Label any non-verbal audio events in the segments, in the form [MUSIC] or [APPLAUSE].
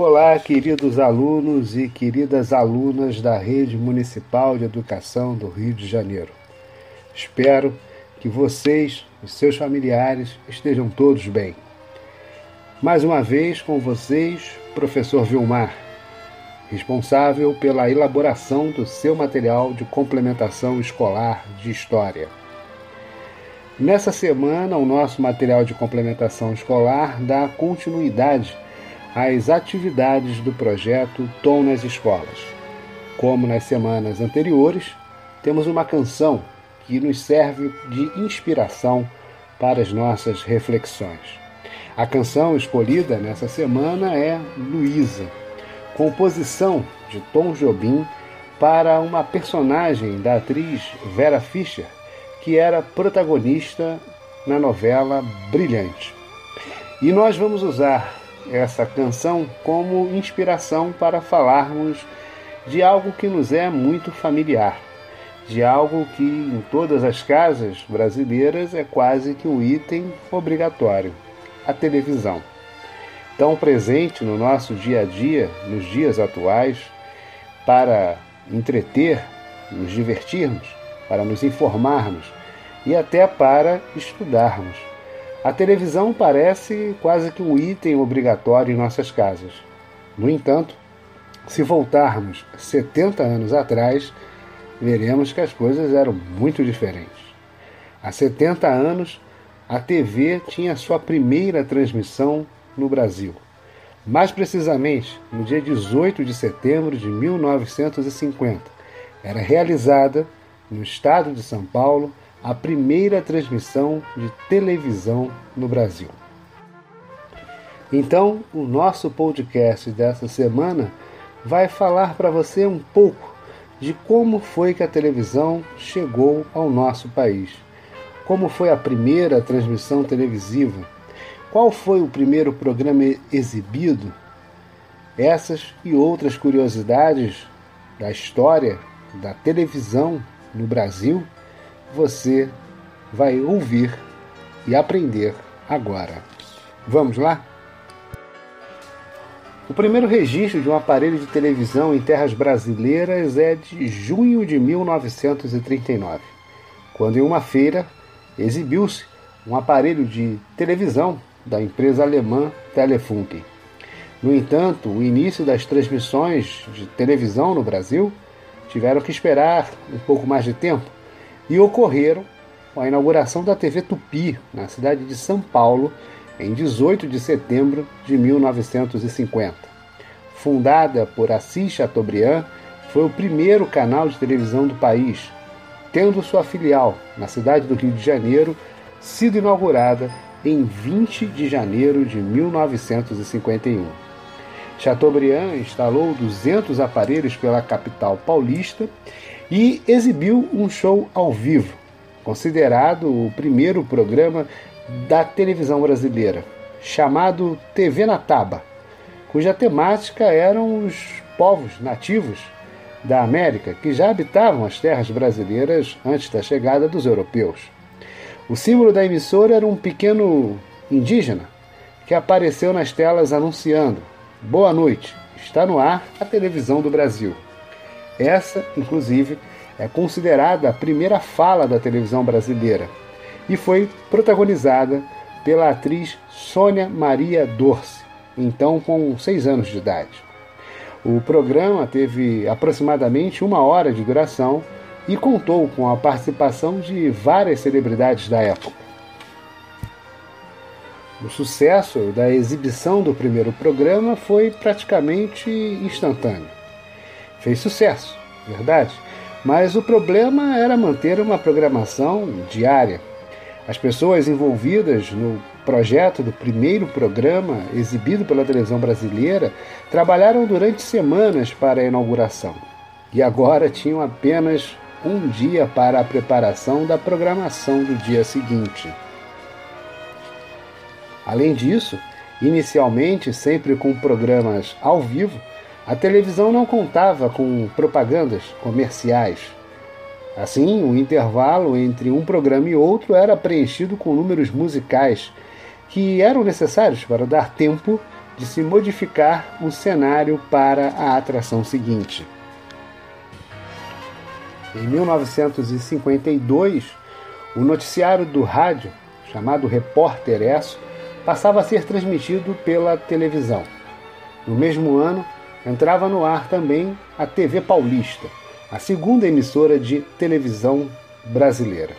Olá, queridos alunos e queridas alunas da Rede Municipal de Educação do Rio de Janeiro. Espero que vocês e seus familiares estejam todos bem. Mais uma vez com vocês, professor Vilmar, responsável pela elaboração do seu material de complementação escolar de História. Nessa semana, o nosso material de complementação escolar dá continuidade as atividades do projeto Tom nas Escolas. Como nas semanas anteriores, temos uma canção que nos serve de inspiração para as nossas reflexões. A canção escolhida nessa semana é Luísa, composição de Tom Jobim para uma personagem da atriz Vera Fischer, que era protagonista na novela Brilhante. E nós vamos usar essa canção como inspiração para falarmos de algo que nos é muito familiar, de algo que em todas as casas brasileiras é quase que um item obrigatório: a televisão. Tão presente no nosso dia a dia, nos dias atuais, para entreter, nos divertirmos, para nos informarmos e até para estudarmos. A televisão parece quase que um item obrigatório em nossas casas. No entanto, se voltarmos 70 anos atrás, veremos que as coisas eram muito diferentes. Há 70 anos, a TV tinha sua primeira transmissão no Brasil. Mais precisamente, no dia 18 de setembro de 1950, era realizada, no estado de São Paulo, a primeira transmissão de televisão no Brasil. Então, o nosso podcast dessa semana vai falar para você um pouco de como foi que a televisão chegou ao nosso país. Como foi a primeira transmissão televisiva? Qual foi o primeiro programa exibido? Essas e outras curiosidades da história da televisão no Brasil você vai ouvir e aprender agora. Vamos lá? O primeiro registro de um aparelho de televisão em terras brasileiras é de junho de 1939, quando em uma feira exibiu-se um aparelho de televisão da empresa alemã Telefunken. No entanto, o início das transmissões de televisão no Brasil tiveram que esperar um pouco mais de tempo e ocorreram com a inauguração da TV Tupi, na cidade de São Paulo, em 18 de setembro de 1950. Fundada por Assis Chateaubriand, foi o primeiro canal de televisão do país, tendo sua filial na cidade do Rio de Janeiro sido inaugurada em 20 de janeiro de 1951. Chateaubriand instalou 200 aparelhos pela capital paulista e exibiu um show ao vivo, considerado o primeiro programa da televisão brasileira, chamado TV na Taba, cuja temática eram os povos nativos da América que já habitavam as terras brasileiras antes da chegada dos europeus. O símbolo da emissora era um pequeno indígena que apareceu nas telas anunciando: Boa noite, está no ar a televisão do Brasil. Essa, inclusive, é considerada a primeira fala da televisão brasileira e foi protagonizada pela atriz Sônia Maria Dorce, então com seis anos de idade. O programa teve aproximadamente uma hora de duração e contou com a participação de várias celebridades da época. O sucesso da exibição do primeiro programa foi praticamente instantâneo. Fez sucesso, verdade? Mas o problema era manter uma programação diária. As pessoas envolvidas no projeto do primeiro programa exibido pela televisão brasileira trabalharam durante semanas para a inauguração e agora [LAUGHS] tinham apenas um dia para a preparação da programação do dia seguinte. Além disso, inicialmente sempre com programas ao vivo, a televisão não contava com propagandas comerciais. Assim, o intervalo entre um programa e outro era preenchido com números musicais que eram necessários para dar tempo de se modificar o cenário para a atração seguinte. Em 1952, o noticiário do rádio, chamado Repórter Esso, passava a ser transmitido pela televisão. No mesmo ano, entrava no ar também a TV Paulista, a segunda emissora de televisão brasileira.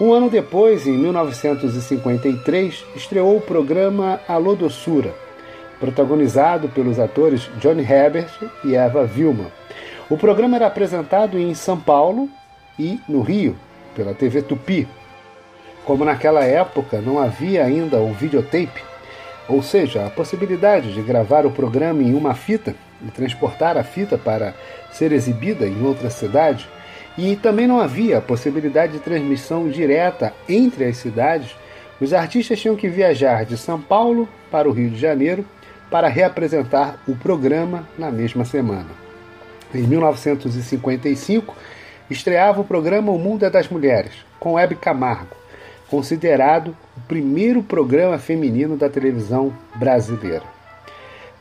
Um ano depois, em 1953, estreou o programa Alô Doçura, protagonizado pelos atores Johnny Herbert e Eva Vilma. O programa era apresentado em São Paulo e no Rio, pela TV Tupi. Como naquela época não havia ainda o videotape, ou seja, a possibilidade de gravar o programa em uma fita e transportar a fita para ser exibida em outra cidade, e também não havia a possibilidade de transmissão direta entre as cidades, os artistas tinham que viajar de São Paulo para o Rio de Janeiro para reapresentar o programa na mesma semana. Em 1955, estreava o programa O Mundo é das Mulheres, com Hebe Camargo, considerado o primeiro programa feminino da televisão brasileira.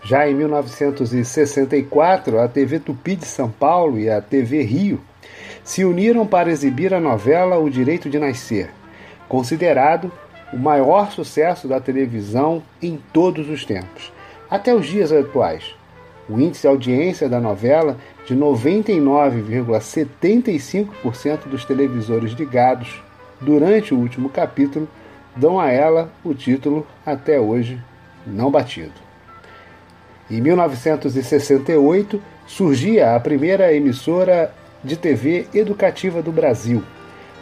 Já em 1964, a TV Tupi de São Paulo e a TV Rio se uniram para exibir a novela O Direito de Nascer, considerado o maior sucesso da televisão em todos os tempos, até os dias atuais. O índice de audiência da novela, de 99,75% dos televisores ligados durante o último capítulo, dão a ela o título até hoje não batido. Em 1968 surgia a primeira emissora de TV educativa do Brasil,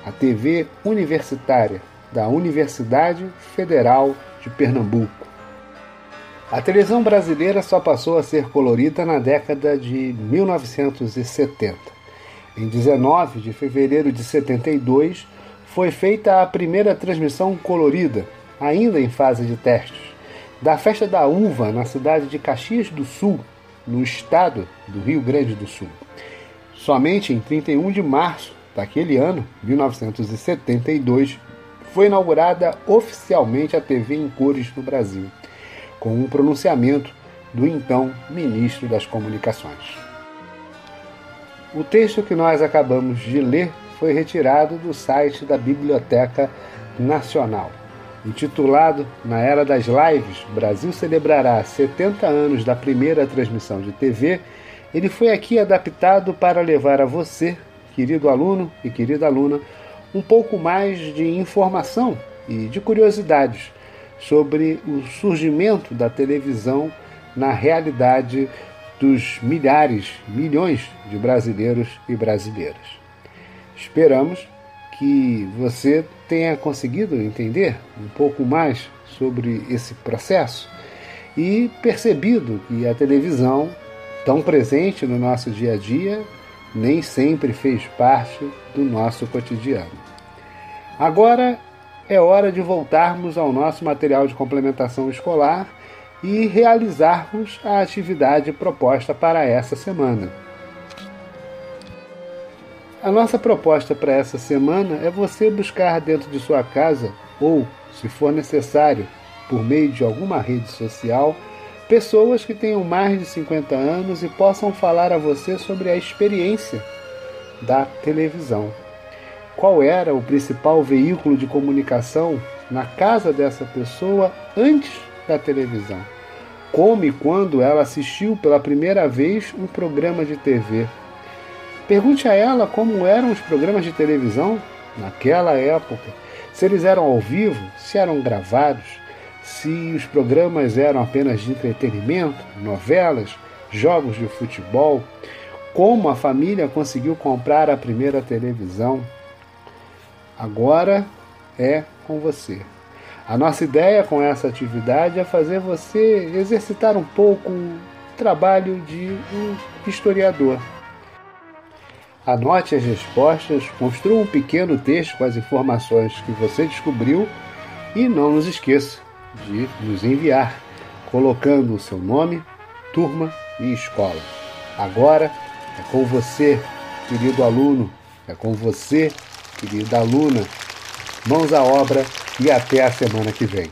a TV Universitária da Universidade Federal de Pernambuco. A televisão brasileira só passou a ser colorida na década de 1970. Em 19 de fevereiro de 72, foi feita a primeira transmissão colorida, ainda em fase de testes, da Festa da Uva na cidade de Caxias do Sul, no estado do Rio Grande do Sul. Somente em 31 de março daquele ano, 1972, foi inaugurada oficialmente a TV em cores no Brasil, com um pronunciamento do então ministro das Comunicações. O texto que nós acabamos de ler foi retirado do site da Biblioteca Nacional. Intitulado Na Era das Lives, Brasil celebrará 70 anos da primeira transmissão de TV ele foi aqui adaptado para levar a você, querido aluno e querida aluna, um pouco mais de informação e de curiosidades sobre o surgimento da televisão na realidade dos milhares, milhões de brasileiros e brasileiras. Esperamos que você tenha conseguido entender um pouco mais sobre esse processo e percebido que a televisão tão presente no nosso dia a dia, nem sempre fez parte do nosso cotidiano. Agora é hora de voltarmos ao nosso material de complementação escolar e realizarmos a atividade proposta para essa semana. A nossa proposta para essa semana é você buscar dentro de sua casa ou, se for necessário, por meio de alguma rede social, Pessoas que tenham mais de 50 anos e possam falar a você sobre a experiência da televisão. Qual era o principal veículo de comunicação na casa dessa pessoa antes da televisão? Como e quando ela assistiu pela primeira vez um programa de TV? Pergunte a ela como eram os programas de televisão naquela época, se eles eram ao vivo, se eram gravados se os programas eram apenas de entretenimento, novelas, jogos de futebol, como a família conseguiu comprar a primeira televisão. Agora é com você. A nossa ideia com essa atividade é fazer você exercitar um pouco o trabalho de um historiador. Anote as respostas, construa um pequeno texto com as informações que você descobriu e não nos esqueça de nos enviar, colocando o seu nome, turma e escola. Agora é com você, querido aluno, é com você, querida aluna. Mãos à obra e até a semana que vem.